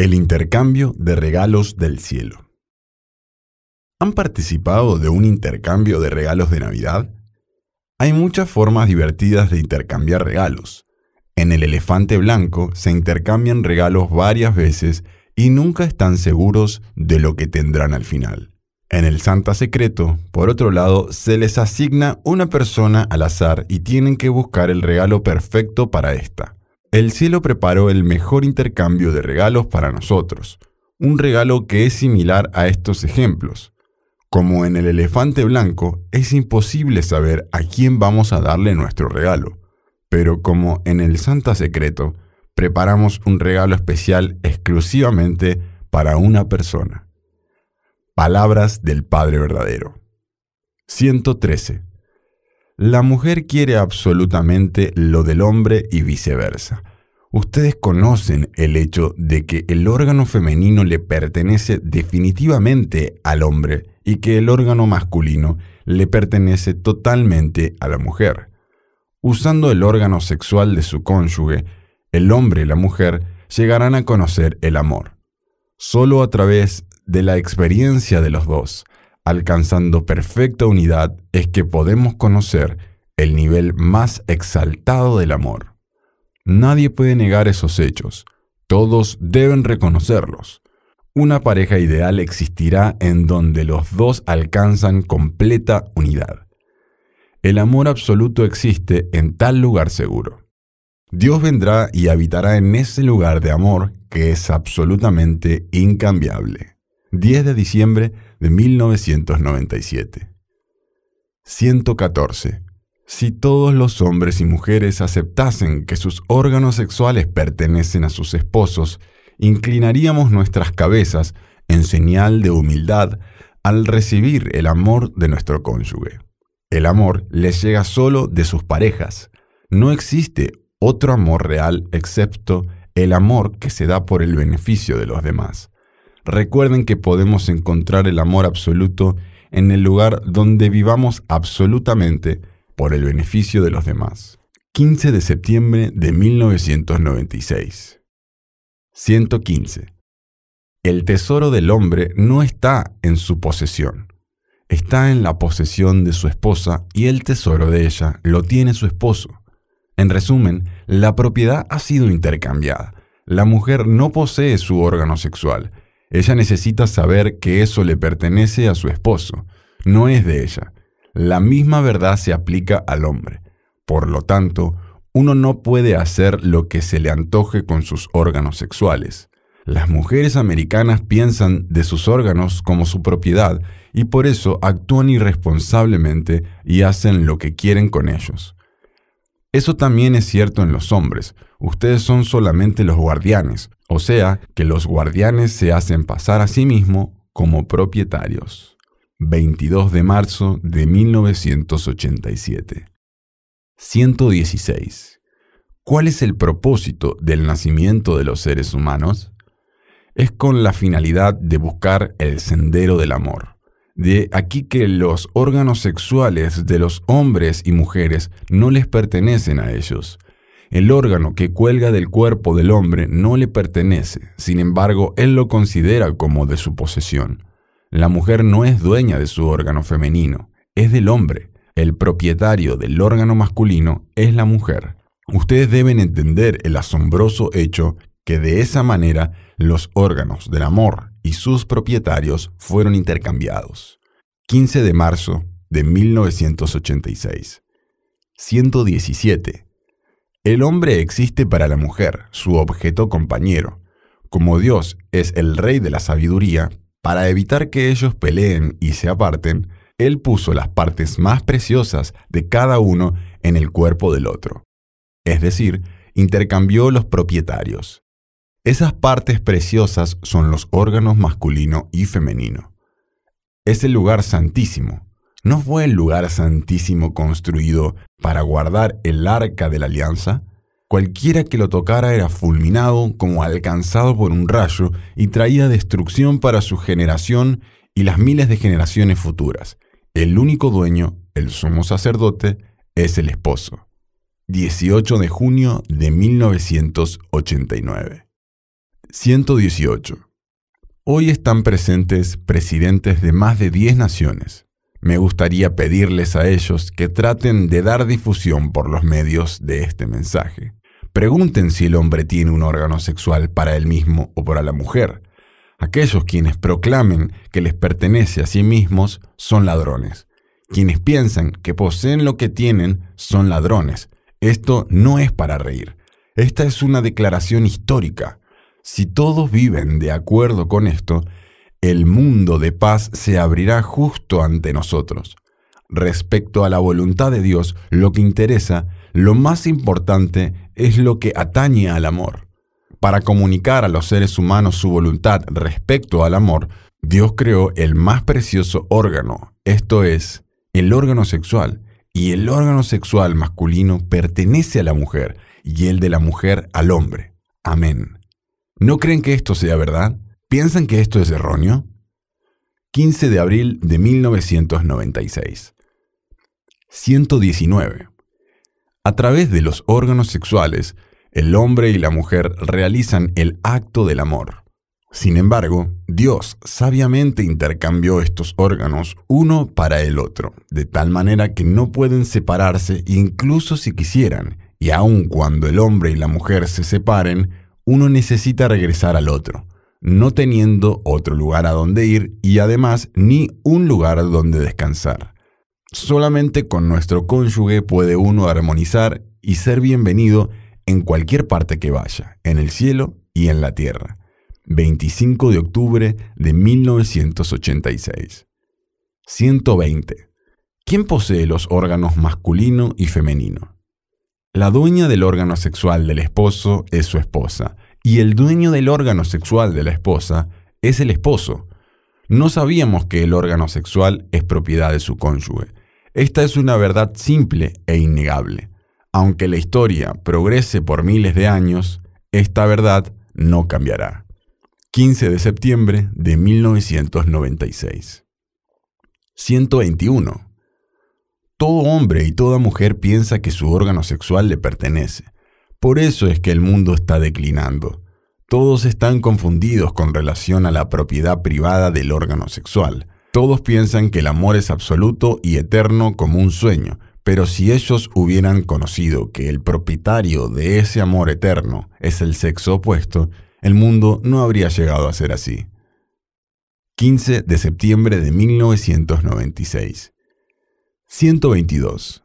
El intercambio de regalos del cielo. ¿Han participado de un intercambio de regalos de Navidad? Hay muchas formas divertidas de intercambiar regalos. En el elefante blanco se intercambian regalos varias veces y nunca están seguros de lo que tendrán al final. En el Santa Secreto, por otro lado, se les asigna una persona al azar y tienen que buscar el regalo perfecto para esta. El cielo preparó el mejor intercambio de regalos para nosotros, un regalo que es similar a estos ejemplos. Como en el elefante blanco, es imposible saber a quién vamos a darle nuestro regalo, pero como en el Santa Secreto, preparamos un regalo especial exclusivamente para una persona. Palabras del Padre Verdadero. 113. La mujer quiere absolutamente lo del hombre y viceversa. Ustedes conocen el hecho de que el órgano femenino le pertenece definitivamente al hombre y que el órgano masculino le pertenece totalmente a la mujer. Usando el órgano sexual de su cónyuge, el hombre y la mujer llegarán a conocer el amor. Solo a través de la experiencia de los dos, alcanzando perfecta unidad, es que podemos conocer el nivel más exaltado del amor. Nadie puede negar esos hechos, todos deben reconocerlos. Una pareja ideal existirá en donde los dos alcanzan completa unidad. El amor absoluto existe en tal lugar seguro. Dios vendrá y habitará en ese lugar de amor que es absolutamente incambiable. 10 de diciembre de 1997. 114. Si todos los hombres y mujeres aceptasen que sus órganos sexuales pertenecen a sus esposos, inclinaríamos nuestras cabezas en señal de humildad al recibir el amor de nuestro cónyuge. El amor les llega solo de sus parejas. No existe otro amor real excepto el amor que se da por el beneficio de los demás. Recuerden que podemos encontrar el amor absoluto en el lugar donde vivamos absolutamente por el beneficio de los demás. 15 de septiembre de 1996. 115. El tesoro del hombre no está en su posesión, está en la posesión de su esposa y el tesoro de ella lo tiene su esposo. En resumen, la propiedad ha sido intercambiada. La mujer no posee su órgano sexual, ella necesita saber que eso le pertenece a su esposo, no es de ella. La misma verdad se aplica al hombre. Por lo tanto, uno no puede hacer lo que se le antoje con sus órganos sexuales. Las mujeres americanas piensan de sus órganos como su propiedad y por eso actúan irresponsablemente y hacen lo que quieren con ellos. Eso también es cierto en los hombres. Ustedes son solamente los guardianes, o sea, que los guardianes se hacen pasar a sí mismos como propietarios. 22 de marzo de 1987. 116. ¿Cuál es el propósito del nacimiento de los seres humanos? Es con la finalidad de buscar el sendero del amor. De aquí que los órganos sexuales de los hombres y mujeres no les pertenecen a ellos. El órgano que cuelga del cuerpo del hombre no le pertenece, sin embargo, él lo considera como de su posesión. La mujer no es dueña de su órgano femenino, es del hombre. El propietario del órgano masculino es la mujer. Ustedes deben entender el asombroso hecho que de esa manera los órganos del amor y sus propietarios fueron intercambiados. 15 de marzo de 1986. 117. El hombre existe para la mujer, su objeto compañero. Como Dios es el rey de la sabiduría, para evitar que ellos peleen y se aparten, Él puso las partes más preciosas de cada uno en el cuerpo del otro. Es decir, intercambió los propietarios. Esas partes preciosas son los órganos masculino y femenino. Es el lugar santísimo. ¿No fue el lugar santísimo construido para guardar el arca de la alianza? Cualquiera que lo tocara era fulminado como alcanzado por un rayo y traía destrucción para su generación y las miles de generaciones futuras. El único dueño, el sumo sacerdote, es el esposo. 18 de junio de 1989. 118. Hoy están presentes presidentes de más de 10 naciones. Me gustaría pedirles a ellos que traten de dar difusión por los medios de este mensaje. Pregunten si el hombre tiene un órgano sexual para él mismo o para la mujer. Aquellos quienes proclamen que les pertenece a sí mismos son ladrones. Quienes piensan que poseen lo que tienen son ladrones. Esto no es para reír. Esta es una declaración histórica. Si todos viven de acuerdo con esto, el mundo de paz se abrirá justo ante nosotros. Respecto a la voluntad de Dios, lo que interesa, lo más importante es lo que atañe al amor. Para comunicar a los seres humanos su voluntad respecto al amor, Dios creó el más precioso órgano, esto es, el órgano sexual, y el órgano sexual masculino pertenece a la mujer y el de la mujer al hombre. Amén. ¿No creen que esto sea verdad? ¿Piensan que esto es erróneo? 15 de abril de 1996. 119. A través de los órganos sexuales, el hombre y la mujer realizan el acto del amor. Sin embargo, Dios sabiamente intercambió estos órganos uno para el otro, de tal manera que no pueden separarse incluso si quisieran, y aun cuando el hombre y la mujer se separen, uno necesita regresar al otro, no teniendo otro lugar a donde ir y además ni un lugar donde descansar. Solamente con nuestro cónyuge puede uno armonizar y ser bienvenido en cualquier parte que vaya, en el cielo y en la tierra. 25 de octubre de 1986. 120. ¿Quién posee los órganos masculino y femenino? La dueña del órgano sexual del esposo es su esposa, y el dueño del órgano sexual de la esposa es el esposo. No sabíamos que el órgano sexual es propiedad de su cónyuge. Esta es una verdad simple e innegable. Aunque la historia progrese por miles de años, esta verdad no cambiará. 15 de septiembre de 1996. 121. Todo hombre y toda mujer piensa que su órgano sexual le pertenece. Por eso es que el mundo está declinando. Todos están confundidos con relación a la propiedad privada del órgano sexual. Todos piensan que el amor es absoluto y eterno como un sueño, pero si ellos hubieran conocido que el propietario de ese amor eterno es el sexo opuesto, el mundo no habría llegado a ser así. 15 de septiembre de 1996. 122.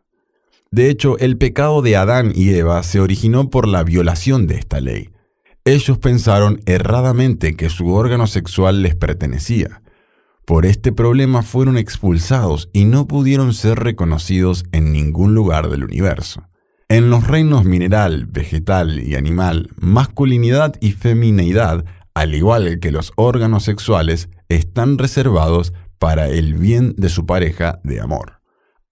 De hecho, el pecado de Adán y Eva se originó por la violación de esta ley. Ellos pensaron erradamente que su órgano sexual les pertenecía. Por este problema fueron expulsados y no pudieron ser reconocidos en ningún lugar del universo. En los reinos mineral, vegetal y animal, masculinidad y femineidad, al igual que los órganos sexuales, están reservados para el bien de su pareja de amor.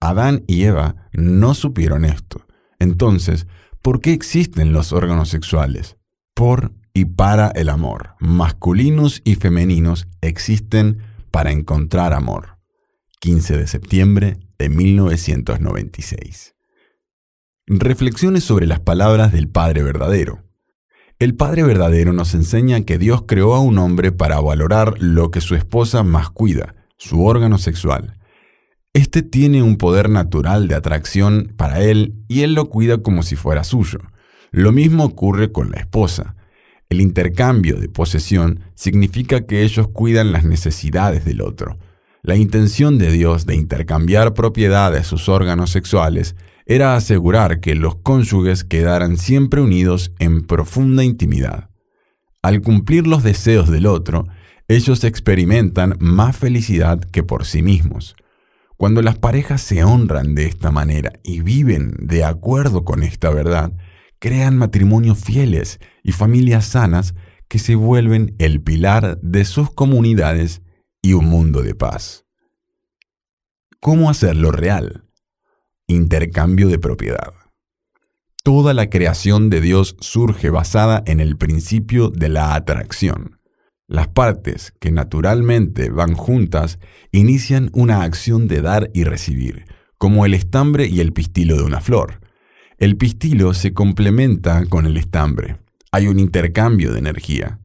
Adán y Eva no supieron esto. Entonces, ¿por qué existen los órganos sexuales? Por y para el amor. Masculinos y femeninos existen para encontrar amor. 15 de septiembre de 1996. Reflexiones sobre las palabras del Padre verdadero. El Padre verdadero nos enseña que Dios creó a un hombre para valorar lo que su esposa más cuida, su órgano sexual. Este tiene un poder natural de atracción para él y él lo cuida como si fuera suyo. Lo mismo ocurre con la esposa. El intercambio de posesión significa que ellos cuidan las necesidades del otro. La intención de Dios de intercambiar propiedad de sus órganos sexuales era asegurar que los cónyuges quedaran siempre unidos en profunda intimidad. Al cumplir los deseos del otro, ellos experimentan más felicidad que por sí mismos. Cuando las parejas se honran de esta manera y viven de acuerdo con esta verdad, crean matrimonios fieles y familias sanas que se vuelven el pilar de sus comunidades y un mundo de paz. ¿Cómo hacerlo real? Intercambio de propiedad. Toda la creación de Dios surge basada en el principio de la atracción. Las partes que naturalmente van juntas inician una acción de dar y recibir, como el estambre y el pistilo de una flor. El pistilo se complementa con el estambre. Hay un intercambio de energía.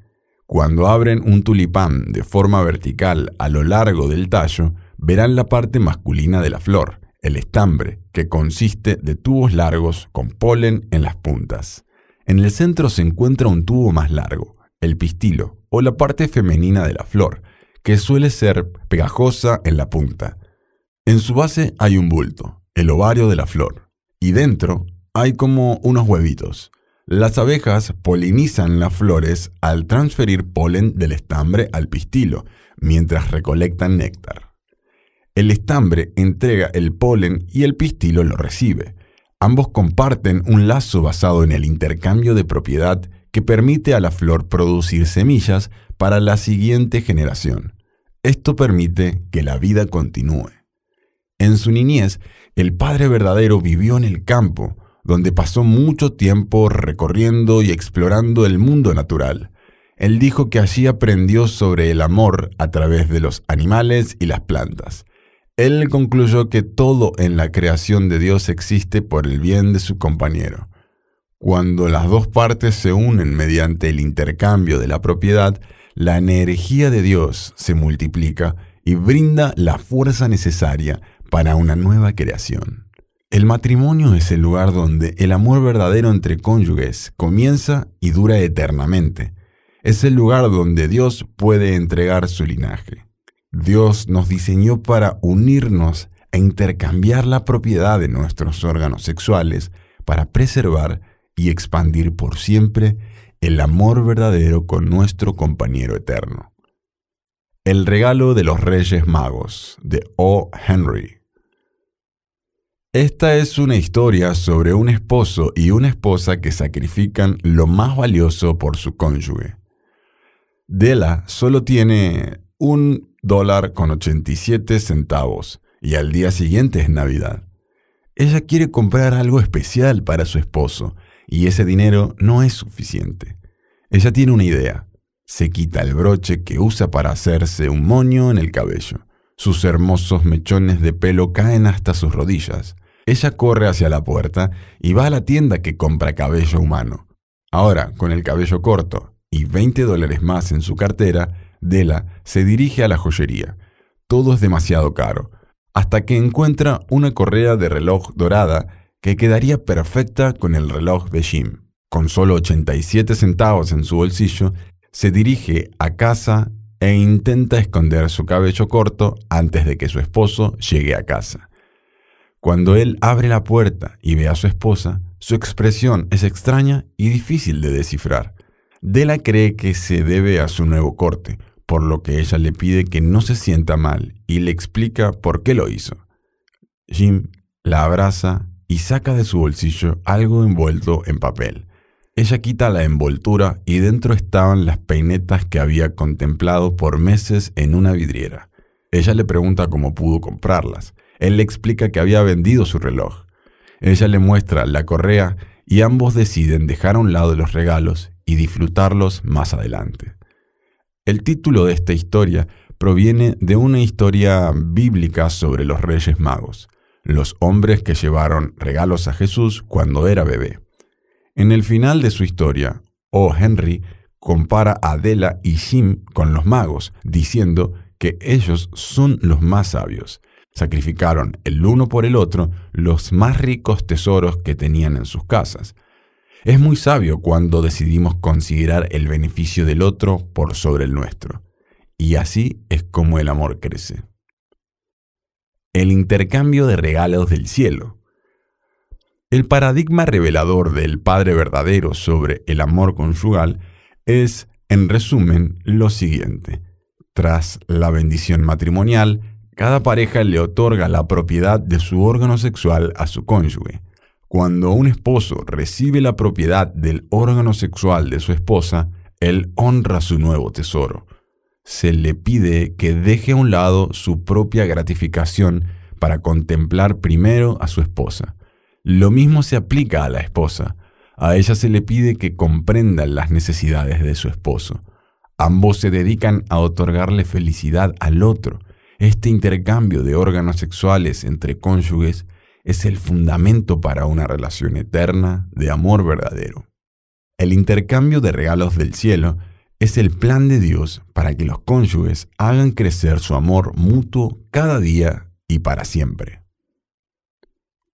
Cuando abren un tulipán de forma vertical a lo largo del tallo, verán la parte masculina de la flor, el estambre, que consiste de tubos largos con polen en las puntas. En el centro se encuentra un tubo más largo, el pistilo, o la parte femenina de la flor, que suele ser pegajosa en la punta. En su base hay un bulto, el ovario de la flor, y dentro hay como unos huevitos. Las abejas polinizan las flores al transferir polen del estambre al pistilo, mientras recolectan néctar. El estambre entrega el polen y el pistilo lo recibe. Ambos comparten un lazo basado en el intercambio de propiedad que permite a la flor producir semillas para la siguiente generación. Esto permite que la vida continúe. En su niñez, el padre verdadero vivió en el campo, donde pasó mucho tiempo recorriendo y explorando el mundo natural. Él dijo que allí aprendió sobre el amor a través de los animales y las plantas. Él concluyó que todo en la creación de Dios existe por el bien de su compañero. Cuando las dos partes se unen mediante el intercambio de la propiedad, la energía de Dios se multiplica y brinda la fuerza necesaria para una nueva creación. El matrimonio es el lugar donde el amor verdadero entre cónyuges comienza y dura eternamente. Es el lugar donde Dios puede entregar su linaje. Dios nos diseñó para unirnos e intercambiar la propiedad de nuestros órganos sexuales para preservar y expandir por siempre el amor verdadero con nuestro compañero eterno. El regalo de los Reyes Magos de O. Henry esta es una historia sobre un esposo y una esposa que sacrifican lo más valioso por su cónyuge. Della solo tiene un dólar con 87 centavos y al día siguiente es Navidad. Ella quiere comprar algo especial para su esposo y ese dinero no es suficiente. Ella tiene una idea. Se quita el broche que usa para hacerse un moño en el cabello. Sus hermosos mechones de pelo caen hasta sus rodillas. Ella corre hacia la puerta y va a la tienda que compra cabello humano. Ahora, con el cabello corto y 20 dólares más en su cartera, Della se dirige a la joyería. Todo es demasiado caro, hasta que encuentra una correa de reloj dorada que quedaría perfecta con el reloj de Jim. Con solo 87 centavos en su bolsillo, se dirige a casa e intenta esconder su cabello corto antes de que su esposo llegue a casa. Cuando él abre la puerta y ve a su esposa, su expresión es extraña y difícil de descifrar. Della cree que se debe a su nuevo corte, por lo que ella le pide que no se sienta mal y le explica por qué lo hizo. Jim la abraza y saca de su bolsillo algo envuelto en papel. Ella quita la envoltura y dentro estaban las peinetas que había contemplado por meses en una vidriera. Ella le pregunta cómo pudo comprarlas. Él le explica que había vendido su reloj. Ella le muestra la correa y ambos deciden dejar a un lado los regalos y disfrutarlos más adelante. El título de esta historia proviene de una historia bíblica sobre los Reyes Magos, los hombres que llevaron regalos a Jesús cuando era bebé. En el final de su historia, O. Henry compara a Adela y Jim con los magos, diciendo que ellos son los más sabios sacrificaron el uno por el otro los más ricos tesoros que tenían en sus casas. Es muy sabio cuando decidimos considerar el beneficio del otro por sobre el nuestro. Y así es como el amor crece. El intercambio de regalos del cielo. El paradigma revelador del Padre verdadero sobre el amor conyugal es, en resumen, lo siguiente. Tras la bendición matrimonial, cada pareja le otorga la propiedad de su órgano sexual a su cónyuge. Cuando un esposo recibe la propiedad del órgano sexual de su esposa, él honra su nuevo tesoro. Se le pide que deje a un lado su propia gratificación para contemplar primero a su esposa. Lo mismo se aplica a la esposa. A ella se le pide que comprenda las necesidades de su esposo. Ambos se dedican a otorgarle felicidad al otro este intercambio de órganos sexuales entre cónyuges es el fundamento para una relación eterna de amor verdadero. El intercambio de regalos del cielo es el plan de Dios para que los cónyuges hagan crecer su amor mutuo cada día y para siempre.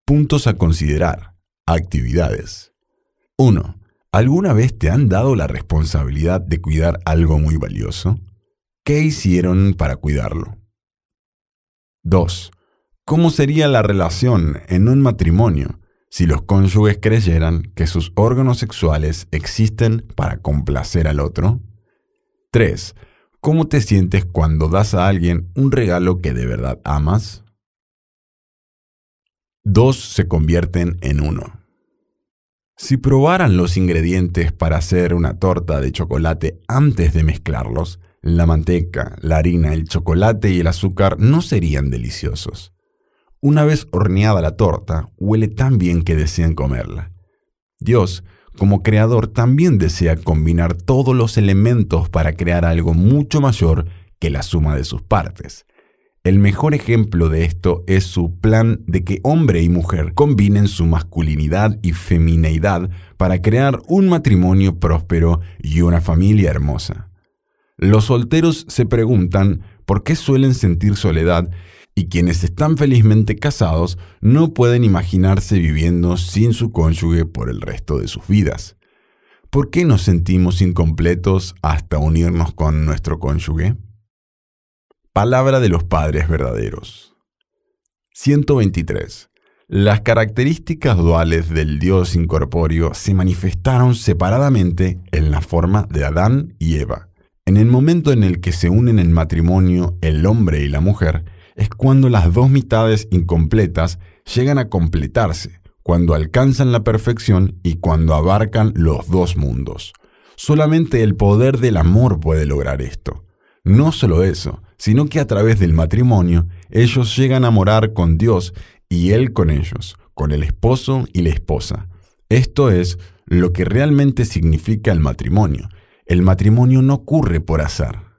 Puntos a considerar. Actividades. 1. ¿Alguna vez te han dado la responsabilidad de cuidar algo muy valioso? ¿Qué hicieron para cuidarlo? 2. ¿Cómo sería la relación en un matrimonio si los cónyuges creyeran que sus órganos sexuales existen para complacer al otro? 3. ¿Cómo te sientes cuando das a alguien un regalo que de verdad amas? Dos se convierten en uno. Si probaran los ingredientes para hacer una torta de chocolate antes de mezclarlos, la manteca, la harina, el chocolate y el azúcar no serían deliciosos. Una vez horneada la torta, huele tan bien que desean comerla. Dios, como creador, también desea combinar todos los elementos para crear algo mucho mayor que la suma de sus partes. El mejor ejemplo de esto es su plan de que hombre y mujer combinen su masculinidad y femineidad para crear un matrimonio próspero y una familia hermosa. Los solteros se preguntan por qué suelen sentir soledad y quienes están felizmente casados no pueden imaginarse viviendo sin su cónyuge por el resto de sus vidas. ¿Por qué nos sentimos incompletos hasta unirnos con nuestro cónyuge? Palabra de los padres verdaderos. 123. Las características duales del Dios incorpóreo se manifestaron separadamente en la forma de Adán y Eva. En el momento en el que se unen en matrimonio el hombre y la mujer, es cuando las dos mitades incompletas llegan a completarse, cuando alcanzan la perfección y cuando abarcan los dos mundos. Solamente el poder del amor puede lograr esto. No solo eso, sino que a través del matrimonio ellos llegan a morar con Dios y Él con ellos, con el esposo y la esposa. Esto es lo que realmente significa el matrimonio. El matrimonio no ocurre por azar.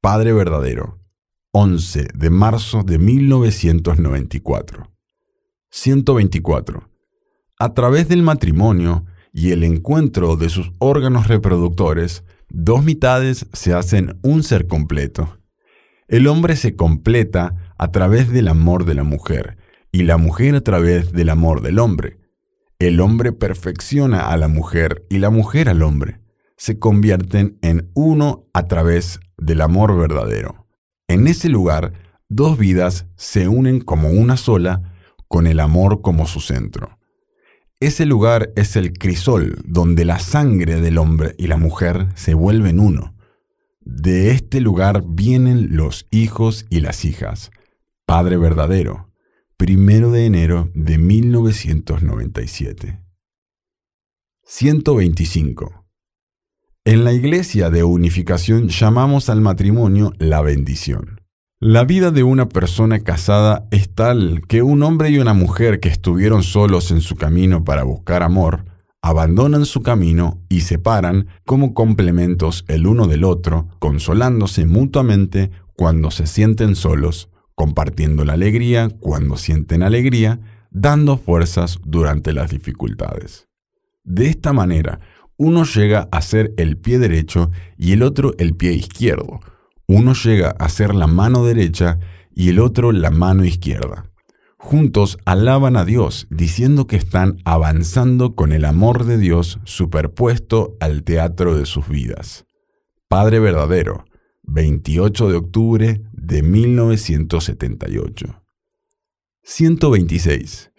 Padre verdadero, 11 de marzo de 1994. 124. A través del matrimonio y el encuentro de sus órganos reproductores, dos mitades se hacen un ser completo. El hombre se completa a través del amor de la mujer y la mujer a través del amor del hombre. El hombre perfecciona a la mujer y la mujer al hombre. Se convierten en uno a través del amor verdadero. En ese lugar, dos vidas se unen como una sola, con el amor como su centro. Ese lugar es el crisol donde la sangre del hombre y la mujer se vuelven uno. De este lugar vienen los hijos y las hijas. Padre verdadero, primero de enero de 1997. 125. En la Iglesia de Unificación llamamos al matrimonio la bendición. La vida de una persona casada es tal que un hombre y una mujer que estuvieron solos en su camino para buscar amor, abandonan su camino y se paran como complementos el uno del otro, consolándose mutuamente cuando se sienten solos, compartiendo la alegría cuando sienten alegría, dando fuerzas durante las dificultades. De esta manera, uno llega a ser el pie derecho y el otro el pie izquierdo. Uno llega a ser la mano derecha y el otro la mano izquierda. Juntos alaban a Dios diciendo que están avanzando con el amor de Dios superpuesto al teatro de sus vidas. Padre verdadero, 28 de octubre de 1978. 126.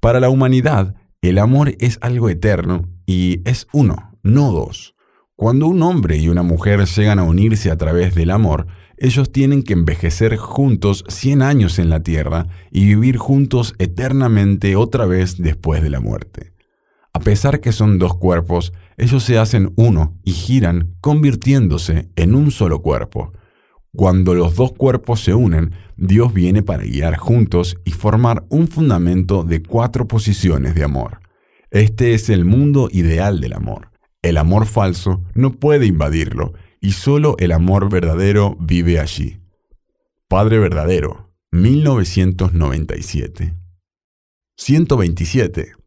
Para la humanidad, el amor es algo eterno y es uno, no dos. Cuando un hombre y una mujer llegan a unirse a través del amor, ellos tienen que envejecer juntos 100 años en la tierra y vivir juntos eternamente otra vez después de la muerte. A pesar que son dos cuerpos, ellos se hacen uno y giran convirtiéndose en un solo cuerpo. Cuando los dos cuerpos se unen, Dios viene para guiar juntos y formar un fundamento de cuatro posiciones de amor. Este es el mundo ideal del amor. El amor falso no puede invadirlo y solo el amor verdadero vive allí. Padre verdadero, 1997. 127.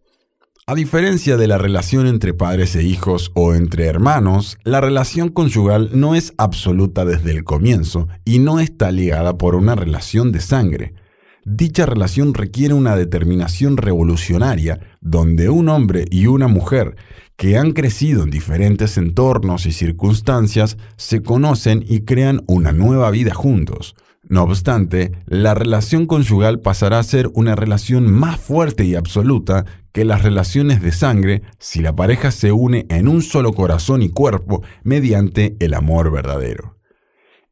A diferencia de la relación entre padres e hijos o entre hermanos, la relación conyugal no es absoluta desde el comienzo y no está ligada por una relación de sangre. Dicha relación requiere una determinación revolucionaria donde un hombre y una mujer que han crecido en diferentes entornos y circunstancias se conocen y crean una nueva vida juntos. No obstante, la relación conyugal pasará a ser una relación más fuerte y absoluta que las relaciones de sangre si la pareja se une en un solo corazón y cuerpo mediante el amor verdadero.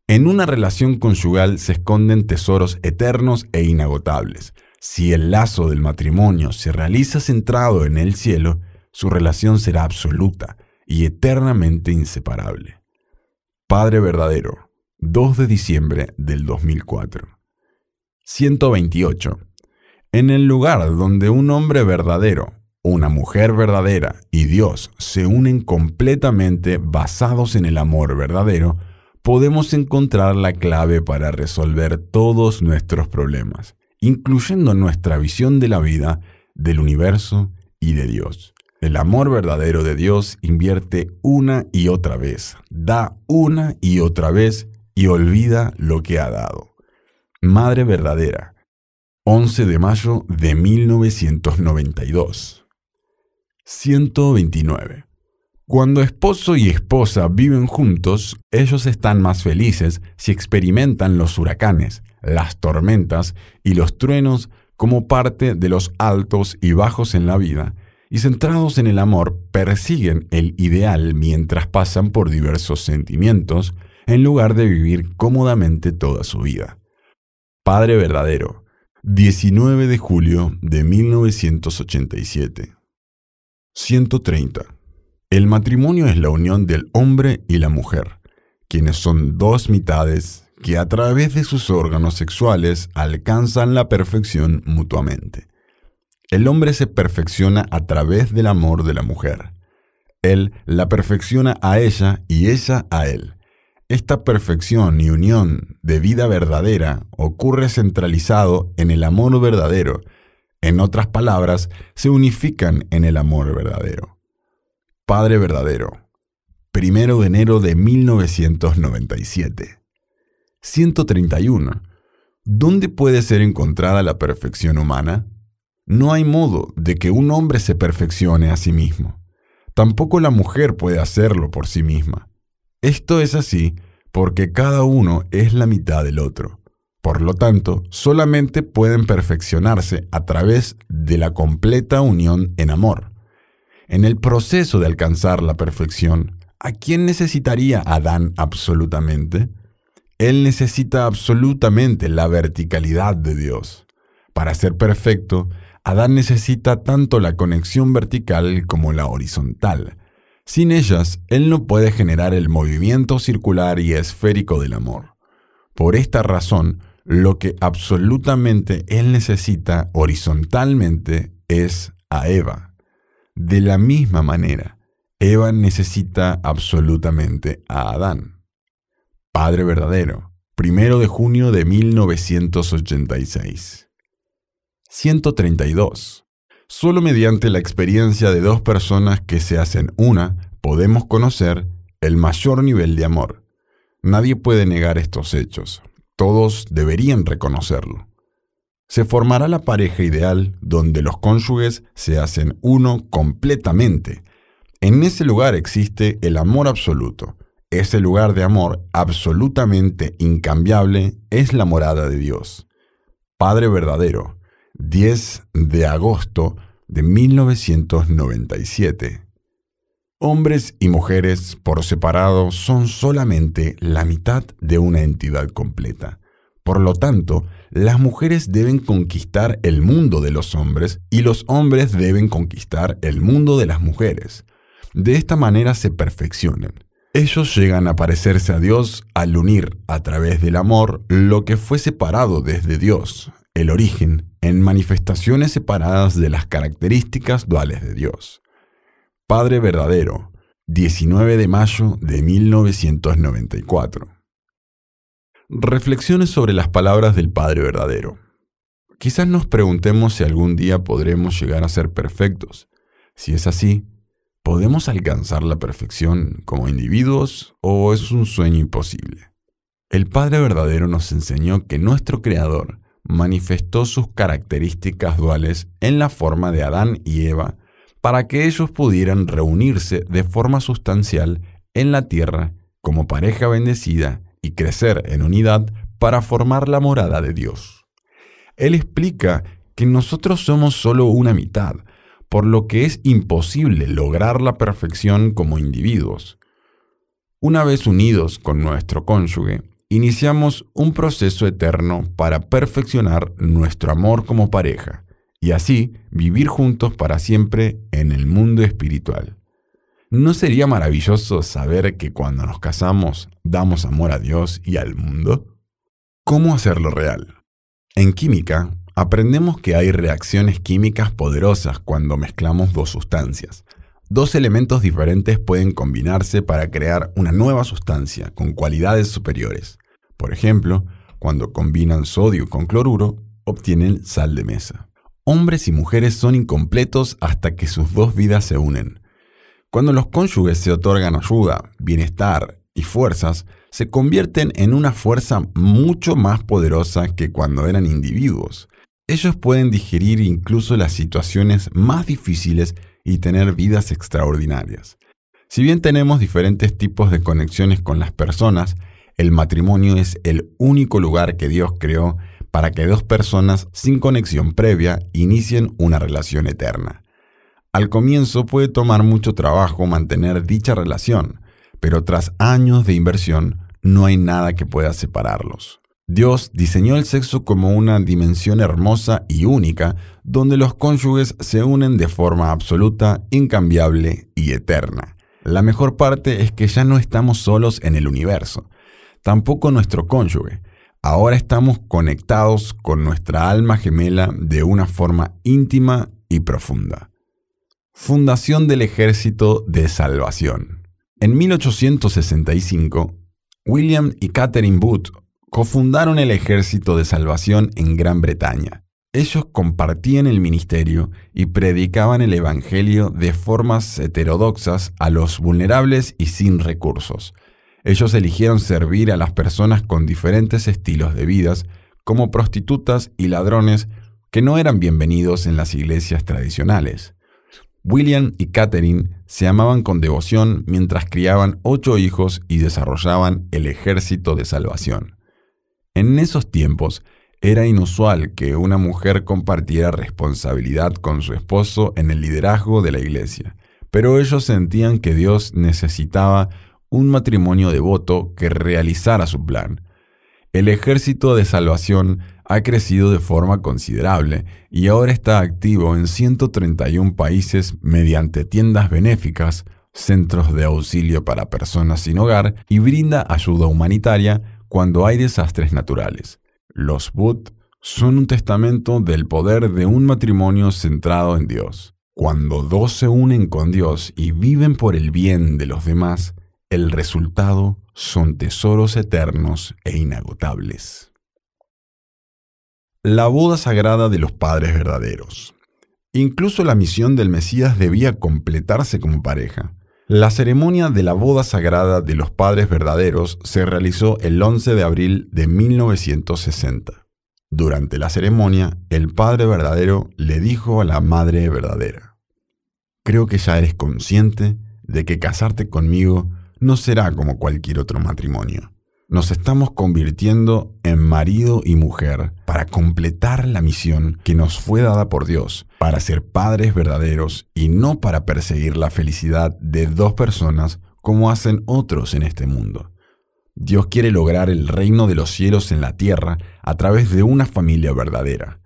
En una relación conyugal se esconden tesoros eternos e inagotables. Si el lazo del matrimonio se realiza centrado en el cielo, su relación será absoluta y eternamente inseparable. Padre verdadero, 2 de diciembre del 2004. 128. En el lugar donde un hombre verdadero, una mujer verdadera y Dios se unen completamente basados en el amor verdadero, podemos encontrar la clave para resolver todos nuestros problemas, incluyendo nuestra visión de la vida, del universo y de Dios. El amor verdadero de Dios invierte una y otra vez, da una y otra vez y olvida lo que ha dado. Madre verdadera, 11 de mayo de 1992. 129. Cuando esposo y esposa viven juntos, ellos están más felices si experimentan los huracanes, las tormentas y los truenos como parte de los altos y bajos en la vida, y centrados en el amor persiguen el ideal mientras pasan por diversos sentimientos, en lugar de vivir cómodamente toda su vida. Padre verdadero, 19 de julio de 1987. 130. El matrimonio es la unión del hombre y la mujer, quienes son dos mitades que a través de sus órganos sexuales alcanzan la perfección mutuamente. El hombre se perfecciona a través del amor de la mujer. Él la perfecciona a ella y ella a él. Esta perfección y unión de vida verdadera ocurre centralizado en el amor verdadero. En otras palabras, se unifican en el amor verdadero. Padre verdadero. Primero de enero de 1997. 131. ¿Dónde puede ser encontrada la perfección humana? No hay modo de que un hombre se perfeccione a sí mismo. Tampoco la mujer puede hacerlo por sí misma. Esto es así porque cada uno es la mitad del otro. Por lo tanto, solamente pueden perfeccionarse a través de la completa unión en amor. En el proceso de alcanzar la perfección, ¿a quién necesitaría Adán absolutamente? Él necesita absolutamente la verticalidad de Dios. Para ser perfecto, Adán necesita tanto la conexión vertical como la horizontal. Sin ellas, él no puede generar el movimiento circular y esférico del amor. Por esta razón, lo que absolutamente él necesita horizontalmente es a Eva. De la misma manera, Eva necesita absolutamente a Adán. Padre verdadero, primero de junio de 1986. 132. Solo mediante la experiencia de dos personas que se hacen una podemos conocer el mayor nivel de amor. Nadie puede negar estos hechos. Todos deberían reconocerlo se formará la pareja ideal donde los cónyuges se hacen uno completamente. En ese lugar existe el amor absoluto. Ese lugar de amor absolutamente incambiable es la morada de Dios. Padre verdadero, 10 de agosto de 1997. Hombres y mujeres por separado son solamente la mitad de una entidad completa. Por lo tanto, las mujeres deben conquistar el mundo de los hombres y los hombres deben conquistar el mundo de las mujeres. De esta manera se perfeccionan. Ellos llegan a parecerse a Dios al unir a través del amor lo que fue separado desde Dios, el origen, en manifestaciones separadas de las características duales de Dios. Padre verdadero, 19 de mayo de 1994. Reflexiones sobre las palabras del Padre verdadero. Quizás nos preguntemos si algún día podremos llegar a ser perfectos. Si es así, ¿podemos alcanzar la perfección como individuos o es un sueño imposible? El Padre verdadero nos enseñó que nuestro Creador manifestó sus características duales en la forma de Adán y Eva para que ellos pudieran reunirse de forma sustancial en la tierra como pareja bendecida y crecer en unidad para formar la morada de Dios. Él explica que nosotros somos solo una mitad, por lo que es imposible lograr la perfección como individuos. Una vez unidos con nuestro cónyuge, iniciamos un proceso eterno para perfeccionar nuestro amor como pareja y así vivir juntos para siempre en el mundo espiritual. ¿No sería maravilloso saber que cuando nos casamos damos amor a Dios y al mundo? ¿Cómo hacerlo real? En química, aprendemos que hay reacciones químicas poderosas cuando mezclamos dos sustancias. Dos elementos diferentes pueden combinarse para crear una nueva sustancia con cualidades superiores. Por ejemplo, cuando combinan sodio con cloruro, obtienen sal de mesa. Hombres y mujeres son incompletos hasta que sus dos vidas se unen. Cuando los cónyuges se otorgan ayuda, bienestar y fuerzas, se convierten en una fuerza mucho más poderosa que cuando eran individuos. Ellos pueden digerir incluso las situaciones más difíciles y tener vidas extraordinarias. Si bien tenemos diferentes tipos de conexiones con las personas, el matrimonio es el único lugar que Dios creó para que dos personas sin conexión previa inicien una relación eterna. Al comienzo puede tomar mucho trabajo mantener dicha relación, pero tras años de inversión no hay nada que pueda separarlos. Dios diseñó el sexo como una dimensión hermosa y única donde los cónyuges se unen de forma absoluta, incambiable y eterna. La mejor parte es que ya no estamos solos en el universo tampoco nuestro cónyuge. Ahora estamos conectados con nuestra alma gemela de una forma íntima y profunda. Fundación del Ejército de Salvación. En 1865, William y Catherine Booth cofundaron el Ejército de Salvación en Gran Bretaña. Ellos compartían el ministerio y predicaban el Evangelio de formas heterodoxas a los vulnerables y sin recursos, ellos eligieron servir a las personas con diferentes estilos de vidas, como prostitutas y ladrones que no eran bienvenidos en las iglesias tradicionales. William y Catherine se amaban con devoción mientras criaban ocho hijos y desarrollaban el ejército de salvación. En esos tiempos era inusual que una mujer compartiera responsabilidad con su esposo en el liderazgo de la iglesia, pero ellos sentían que Dios necesitaba un matrimonio devoto que realizara su plan. El ejército de salvación ha crecido de forma considerable y ahora está activo en 131 países mediante tiendas benéficas, centros de auxilio para personas sin hogar y brinda ayuda humanitaria cuando hay desastres naturales. Los Bud son un testamento del poder de un matrimonio centrado en Dios. Cuando dos se unen con Dios y viven por el bien de los demás, el resultado son tesoros eternos e inagotables. La boda sagrada de los padres verdaderos. Incluso la misión del Mesías debía completarse como pareja. La ceremonia de la boda sagrada de los padres verdaderos se realizó el 11 de abril de 1960. Durante la ceremonia, el padre verdadero le dijo a la madre verdadera, Creo que ya eres consciente de que casarte conmigo no será como cualquier otro matrimonio. Nos estamos convirtiendo en marido y mujer para completar la misión que nos fue dada por Dios, para ser padres verdaderos y no para perseguir la felicidad de dos personas como hacen otros en este mundo. Dios quiere lograr el reino de los cielos en la tierra a través de una familia verdadera.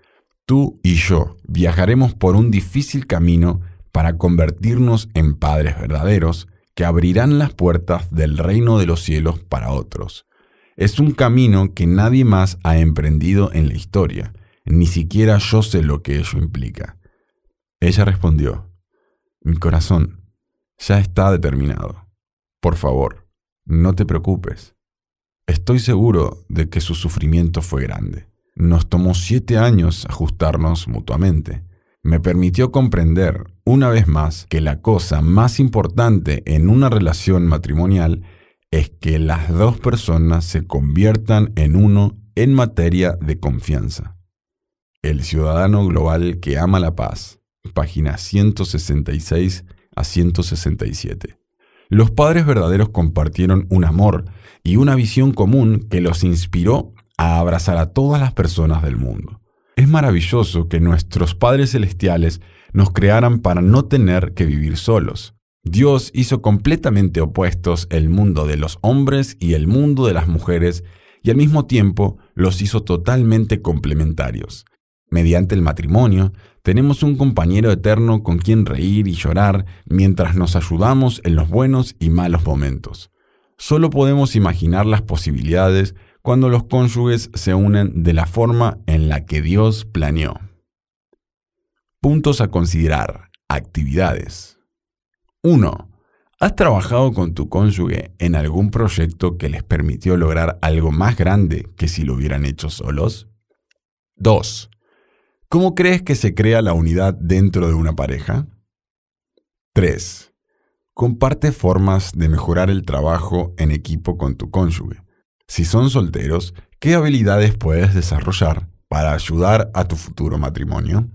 Tú y yo viajaremos por un difícil camino para convertirnos en padres verdaderos que abrirán las puertas del reino de los cielos para otros. Es un camino que nadie más ha emprendido en la historia, ni siquiera yo sé lo que ello implica. Ella respondió, mi corazón ya está determinado. Por favor, no te preocupes. Estoy seguro de que su sufrimiento fue grande. Nos tomó siete años ajustarnos mutuamente. me permitió comprender una vez más que la cosa más importante en una relación matrimonial es que las dos personas se conviertan en uno en materia de confianza. El ciudadano global que ama la paz, páginas 166 a 167. Los padres verdaderos compartieron un amor y una visión común que los inspiró a abrazar a todas las personas del mundo. Es maravilloso que nuestros padres celestiales nos crearan para no tener que vivir solos. Dios hizo completamente opuestos el mundo de los hombres y el mundo de las mujeres y al mismo tiempo los hizo totalmente complementarios. Mediante el matrimonio, tenemos un compañero eterno con quien reír y llorar mientras nos ayudamos en los buenos y malos momentos. Solo podemos imaginar las posibilidades cuando los cónyuges se unen de la forma en la que Dios planeó. Puntos a considerar. Actividades. 1. ¿Has trabajado con tu cónyuge en algún proyecto que les permitió lograr algo más grande que si lo hubieran hecho solos? 2. ¿Cómo crees que se crea la unidad dentro de una pareja? 3. Comparte formas de mejorar el trabajo en equipo con tu cónyuge. Si son solteros, ¿qué habilidades puedes desarrollar para ayudar a tu futuro matrimonio?